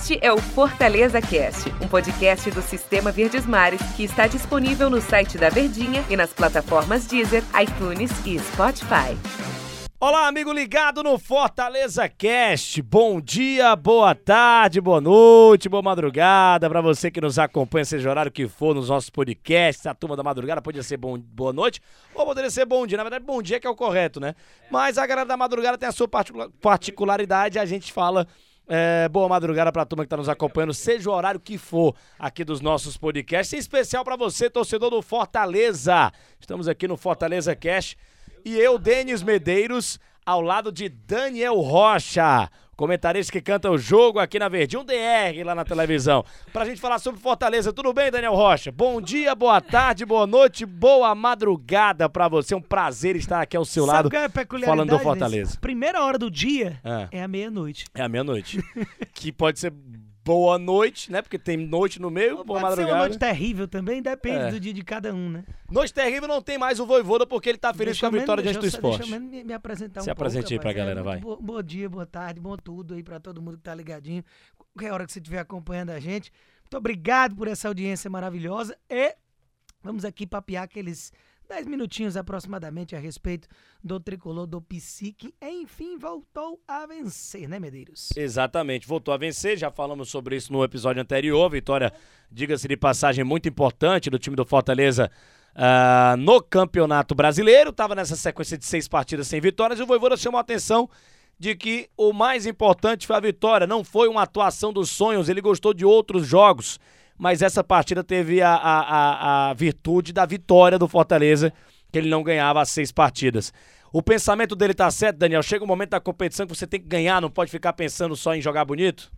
Este é o Fortaleza Cast, um podcast do Sistema Verdes Mares que está disponível no site da Verdinha e nas plataformas Deezer, iTunes e Spotify. Olá, amigo ligado no Fortaleza Cast. Bom dia, boa tarde, boa noite, boa madrugada para você que nos acompanha, seja o horário que for nos nossos podcasts. A turma da madrugada podia ser bom, boa noite ou poderia ser bom dia. Na verdade, bom dia que é o correto, né? Mas a galera da madrugada tem a sua particularidade. A gente fala é, boa madrugada para a turma que está nos acompanhando, seja o horário que for aqui dos nossos podcasts. Em especial para você, torcedor do Fortaleza. Estamos aqui no Fortaleza Cast e eu, Denis Medeiros, ao lado de Daniel Rocha, comentarista que canta o jogo aqui na Verde, um DR lá na televisão, pra gente falar sobre Fortaleza. Tudo bem, Daniel Rocha? Bom dia, boa tarde, boa noite, boa madrugada pra você. Um prazer estar aqui ao seu Sabe lado é falando do Fortaleza. desse? Primeira hora do dia É. é a meia-noite. É a meia-noite. que pode ser boa noite, né? Porque tem noite no meio, boa Pode ser uma madrugada. noite terrível também, depende É. do dia de cada um, né? Noite terrível não tem mais o Voivoda porque ele tá feliz Deixa com a vitória diante do esporte. Deixa eu me, me apresentar Se um apresente pouco, aí pra galera, É, vai. Bom, bom dia, boa tarde, bom tudo aí pra todo mundo que tá ligadinho. Qualquer hora que você estiver acompanhando a gente. Muito obrigado por essa audiência maravilhosa e vamos aqui papear aqueles 10 minutinhos aproximadamente a respeito do tricolor do Psique. Enfim, voltou a vencer, né, Medeiros? Exatamente, voltou a vencer, já falamos sobre isso no episódio anterior. Vitória, diga-se de passagem, muito importante do time do Fortaleza ah, no Campeonato Brasileiro. Tava nessa sequência de seis partidas sem vitórias e o Voivoda chamou a atenção de que o mais importante foi a vitória, não foi uma atuação dos sonhos, ele gostou de outros jogos, mas essa partida teve a, a, a, a virtude da vitória do Fortaleza, que ele não ganhava as seis partidas. O pensamento dele tá certo, Daniel. Chega um momento da competição que você tem que ganhar, não pode ficar pensando só em jogar bonito?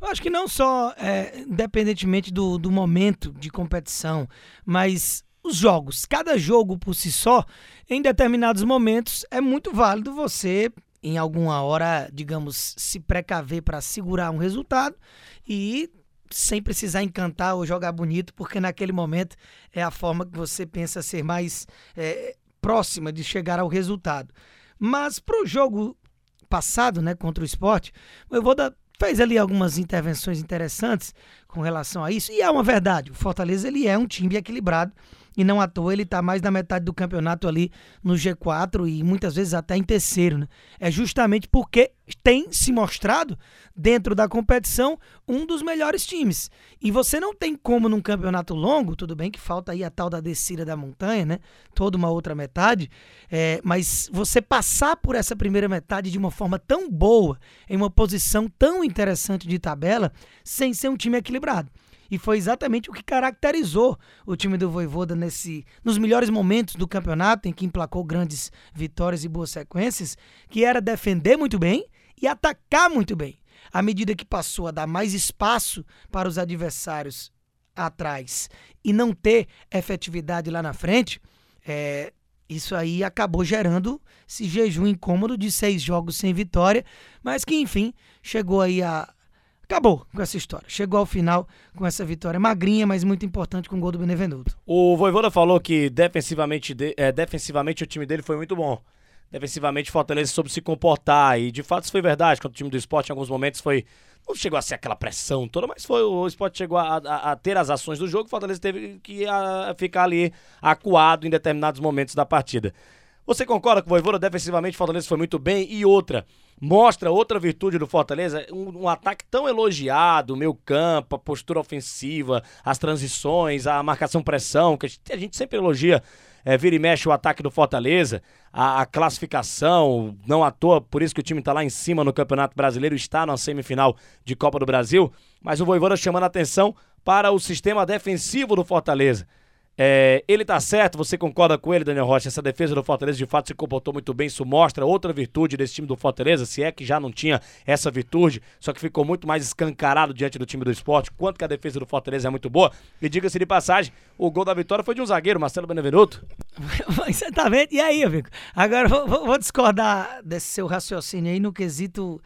Eu acho que não só, é, independentemente do, do momento de competição, mas os jogos. Cada jogo por si só, em determinados momentos, é muito válido você, em alguma hora, digamos, se precaver para segurar um resultado e sem precisar encantar ou jogar bonito, porque naquele momento é a forma que você pensa ser mais é, próxima de chegar ao resultado. Mas pro jogo passado, né, contra o esporte, eu vou fez ali algumas intervenções interessantes com relação a isso, e é uma verdade, o Fortaleza ele é um time equilibrado, e não à toa ele está mais da metade do campeonato ali no G4 e muitas vezes até em terceiro, né? É justamente porque tem se mostrado dentro da competição um dos melhores times. E você não tem como num campeonato longo, tudo bem que falta aí a tal da descida da montanha, né? Toda uma outra metade, é, mas você passar por essa primeira metade de uma forma tão boa, em uma posição tão interessante de tabela, sem ser um time equilibrado. E foi exatamente o que caracterizou o time do Voivoda nesse, nos melhores momentos do campeonato, em que emplacou grandes vitórias e boas sequências, que era defender muito bem e atacar muito bem. À medida que passou a dar mais espaço para os adversários atrás e não ter efetividade lá na frente, é, isso aí acabou gerando esse jejum incômodo de seis jogos sem vitória, mas que enfim chegou aí a. Acabou com essa história. Chegou ao final com essa vitória magrinha, mas muito importante com o gol do Benevenuto. O Voivoda falou que defensivamente, de- é, defensivamente o time dele foi muito bom. Defensivamente Fortaleza soube se comportar e de fato isso foi verdade. Quando o time do esporte em alguns momentos foi. Não chegou a ser aquela pressão toda, mas foi o esporte chegou a, a- a ter as ações do jogo. Fortaleza teve que a, ficar ali acuado em determinados momentos da partida. Você concorda com o Voivoda? Defensivamente, o Fortaleza foi muito bem. E outra, mostra outra virtude do Fortaleza, um, um ataque tão elogiado, meio campo, a postura ofensiva, as transições, a marcação-pressão, que a gente, a gente sempre elogia, é, vira e mexe o ataque do Fortaleza, a, a classificação, não à toa, por isso que o time está lá em cima no Campeonato Brasileiro, está na semifinal de Copa do Brasil, mas o Voivoda chamando a atenção para o sistema defensivo do Fortaleza. É, ele tá certo, você concorda com ele, Daniel Rocha? Essa defesa do Fortaleza de fato se comportou muito bem. Isso mostra outra virtude desse time do Fortaleza, se é que já não tinha essa virtude, só que ficou muito mais escancarado diante do time do esporte. Quanto que a defesa do Fortaleza é muito boa. E diga-se de passagem, o gol da vitória foi de um zagueiro, Marcelo Benevenuto. Exatamente. E aí, amigo? Agora vou- vou discordar desse seu raciocínio aí no quesito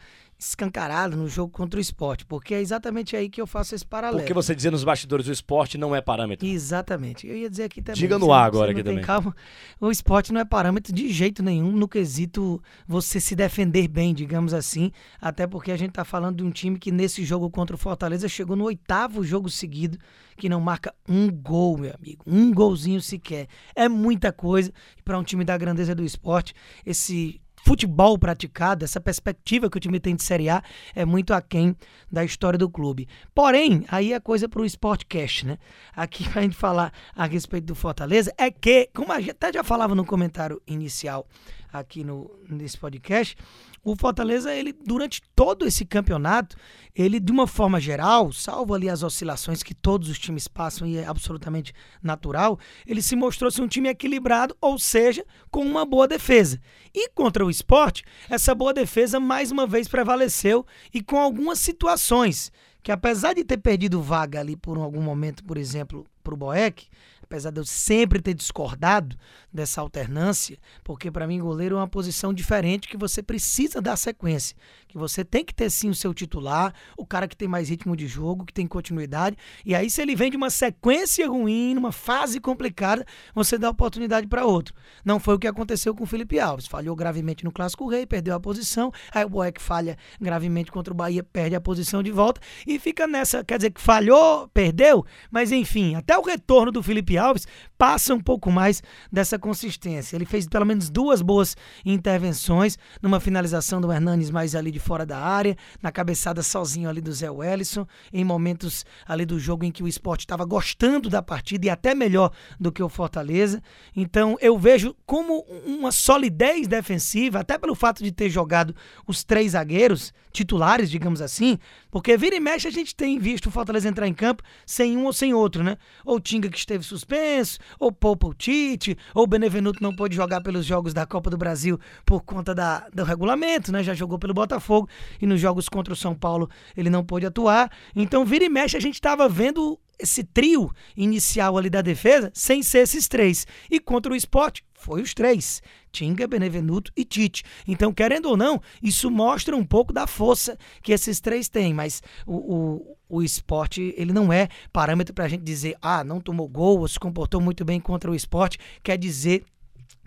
escancarado no jogo contra o esporte, porque é exatamente aí que eu faço esse paralelo. Porque você dizia nos bastidores, o esporte não é parâmetro. Exatamente. Eu ia dizer aqui também. Diga no ar agora aqui também. Calma. O esporte não é parâmetro de jeito nenhum no quesito você se defender bem, digamos assim. Até porque a gente está falando de um time que nesse jogo contra o Fortaleza chegou no oitavo jogo seguido que não marca um gol, meu amigo. Um golzinho sequer. É muita coisa para um time da grandeza do esporte. Esse futebol praticado, essa perspectiva que o time tem de Série A é muito aquém da história do clube. Porém, aí é coisa para o Sportcast, né? Aqui para a gente falar a respeito do Fortaleza é que, como a gente até já falava no comentário inicial aqui no, nesse podcast, o Fortaleza, ele durante todo esse campeonato, ele de uma forma geral, salvo ali as oscilações que todos os times passam e é absolutamente natural, ele se mostrou ser um time equilibrado, ou seja, com uma boa defesa. E contra o esporte, essa boa defesa mais uma vez prevaleceu e com algumas situações que apesar de ter perdido vaga ali por algum momento, por exemplo, para o Boeck, apesar de eu sempre ter discordado dessa alternância, porque para mim goleiro é uma posição diferente que você precisa dar sequência, que você tem que ter sim o seu titular, o cara que tem mais ritmo de jogo, que tem continuidade, e aí se ele vem de uma sequência ruim, numa fase complicada, você dá oportunidade para outro. Não foi o que aconteceu com o Felipe Alves, falhou gravemente no Clássico Rei, perdeu a posição, aí o Boeck falha gravemente contra o Bahia, perde a posição de volta. E fica nessa, quer dizer que falhou, perdeu, mas enfim, até o retorno do Felipe Alves passa um pouco mais dessa consistência. Ele fez pelo menos duas boas intervenções, numa finalização do Hernanes mais ali de fora da área, na cabeçada sozinho ali do Zé Wellison, em momentos ali do jogo em que o esporte estava gostando da partida e até melhor do que o Fortaleza. Então eu vejo como uma solidez defensiva, até pelo fato de ter jogado os três zagueiros titulares, digamos assim, porque vira e mexe a gente tem visto o Fortaleza entrar em campo sem um ou sem outro, né? Ou Tinga que esteve suspenso, ou Poupa o Tite, ou Benevenuto não pôde jogar pelos jogos da Copa do Brasil por conta da, do regulamento, né? Já jogou pelo Botafogo e nos jogos contra o São Paulo ele não pôde atuar. Então vira e mexe a gente estava vendo esse trio inicial ali da defesa sem ser esses três. E contra o esporte, foi os três: Tinga, Benevenuto e Tite. Então, querendo ou não, isso mostra um pouco da força que esses três têm. Mas o, o, o esporte, ele não é parâmetro para a gente dizer, ah, não tomou gol, ou se comportou muito bem contra o esporte. Quer dizer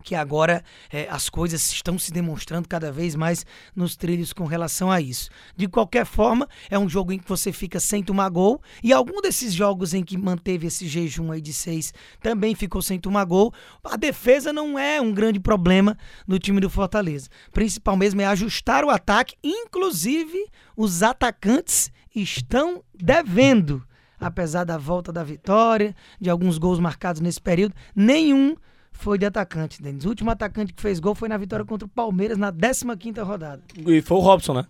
que agora é, as coisas estão se demonstrando cada vez mais nos trilhos com relação a isso. De qualquer forma, é um jogo em que você fica sem tomar gol, e algum desses jogos em que manteve esse jejum aí de seis também ficou sem tomar gol. A defesa não é um grande problema do time do Fortaleza. O principal mesmo é ajustar o ataque, inclusive os atacantes estão devendo. Apesar da volta da vitória, de alguns gols marcados nesse período, nenhum foi de atacante, Denis. O último atacante que fez gol foi na vitória contra o Palmeiras na 15ª rodada. E foi o Robson, né?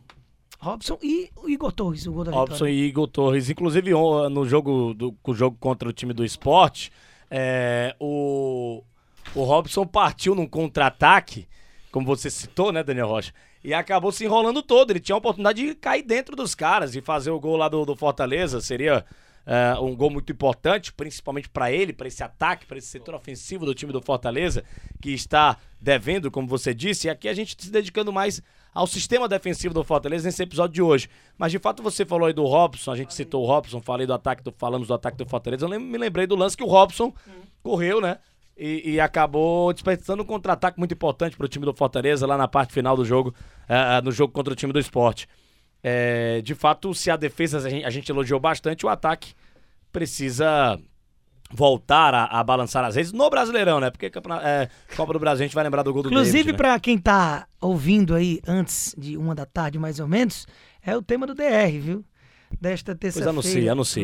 Robson e o Igor Torres, o gol da Robson vitória. e Igor Torres. Inclusive, no jogo, do, o jogo contra o time do esporte, é, o, o Robson partiu num contra-ataque, como você citou, né, Daniel Rocha? E acabou se enrolando todo. Ele tinha a oportunidade de cair dentro dos caras e fazer o gol lá do, do Fortaleza. Seria uh, um gol muito importante, principalmente para ele, para esse ataque, para esse setor ofensivo do time do Fortaleza, que está devendo, como você disse, e aqui a gente se dedicando mais ao sistema defensivo do Fortaleza nesse episódio de hoje. Mas de fato você falou aí do Robson, a gente citou o Robson, falei do ataque, do, falamos do ataque do Fortaleza, eu me lembrei do lance que o Robson hum. correu, né? E, e, acabou desperdiçando um contra-ataque muito importante para o time do Fortaleza lá na parte final do jogo, uh, no jogo contra o time do esporte. É, de fato, se a defesa a gente, a gente, elogiou bastante, o ataque precisa voltar a, a, balançar as redes no Brasileirão, né? Porque é, Copa do Brasil a gente vai lembrar do gol do Inclusive, né? para quem tá ouvindo aí antes de uma da tarde, mais ou menos, é o tema do DR, viu? Desta terça-feira.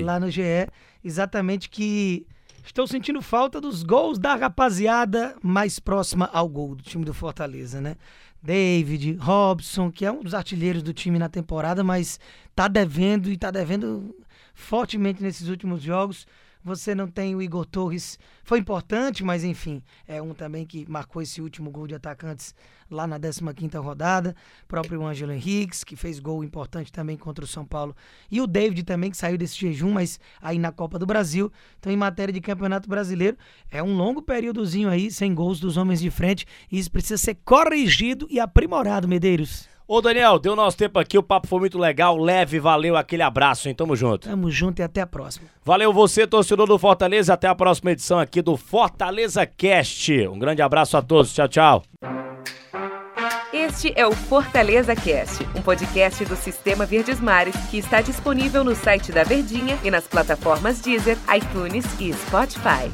Lá no GE. Exatamente que estou sentindo falta dos gols da rapaziada mais próxima ao gol do time do Fortaleza, né? David, Robson, que é um dos artilheiros do time na temporada, mas tá devendo e tá devendo fortemente nesses últimos jogos. Você não tem o Igor Torres, foi importante, mas enfim, é um também que marcou esse último gol de atacantes lá na 15ª rodada. O próprio Ângelo Henriques, que fez gol importante também contra o São Paulo. E o David também, que saiu desse jejum, mas aí na Copa do Brasil. Então, em matéria de Campeonato Brasileiro, é um longo períodozinho aí, sem gols dos homens de frente. E isso precisa ser corrigido e aprimorado, Medeiros. Ô, Daniel, deu nosso tempo aqui, o papo foi muito legal, leve, valeu, aquele abraço, hein? Tamo junto. Tamo junto e até a próxima. Valeu você, torcedor do Fortaleza, até a próxima edição aqui do Fortaleza Cast. Um grande abraço a todos, tchau, tchau. Este é o Fortaleza Cast, um podcast do Sistema Verdes Mares que está disponível no site da Verdinha e nas plataformas Deezer, iTunes e Spotify.